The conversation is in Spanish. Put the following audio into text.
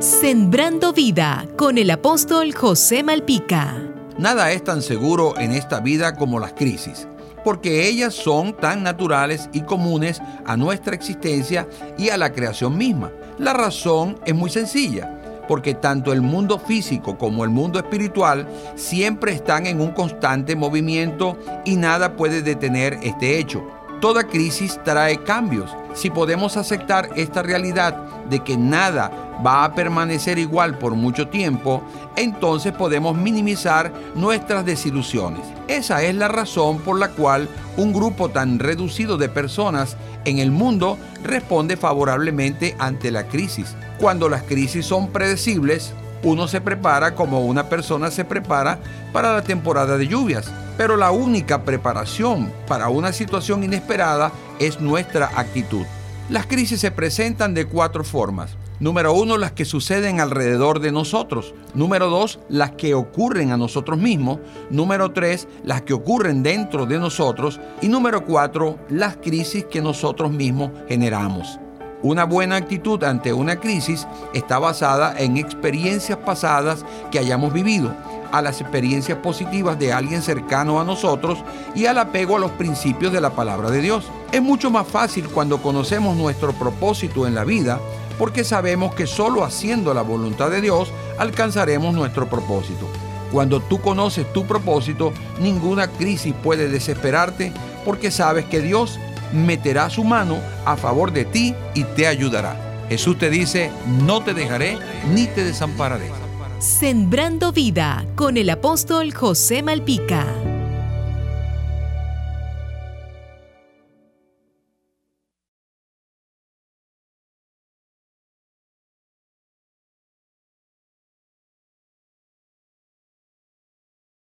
Sembrando vida con el apóstol José Malpica. Nada es tan seguro en esta vida como las crisis, porque ellas son tan naturales y comunes a nuestra existencia y a la creación misma. La razón es muy sencilla porque tanto el mundo físico como el mundo espiritual siempre están en un constante movimiento y nada puede detener este hecho. Toda crisis trae cambios. Si podemos aceptar esta realidad de que nada va a permanecer igual por mucho tiempo, entonces podemos minimizar nuestras desilusiones. Esa es la razón por la cual un grupo tan reducido de personas en el mundo responde favorablemente ante la crisis. Cuando las crisis son predecibles, uno se prepara como una persona se prepara para la temporada de lluvias. Pero la única preparación para una situación inesperada es nuestra actitud. Las crisis se presentan de cuatro formas. Número uno, las que suceden alrededor de nosotros. Número dos, las que ocurren a nosotros mismos. Número tres, las que ocurren dentro de nosotros. Y número cuatro, las crisis que nosotros mismos generamos. Una buena actitud ante una crisis está basada en experiencias pasadas que hayamos vivido, a las experiencias positivas de alguien cercano a nosotros y al apego a los principios de la palabra de Dios. Es mucho más fácil cuando conocemos nuestro propósito en la vida porque sabemos que solo haciendo la voluntad de Dios alcanzaremos nuestro propósito. Cuando tú conoces tu propósito, ninguna crisis puede desesperarte porque sabes que Dios meterá su mano a favor de ti y te ayudará. Jesús te dice, no te dejaré ni te desampararé. Sembrando vida con el apóstol José Malpica.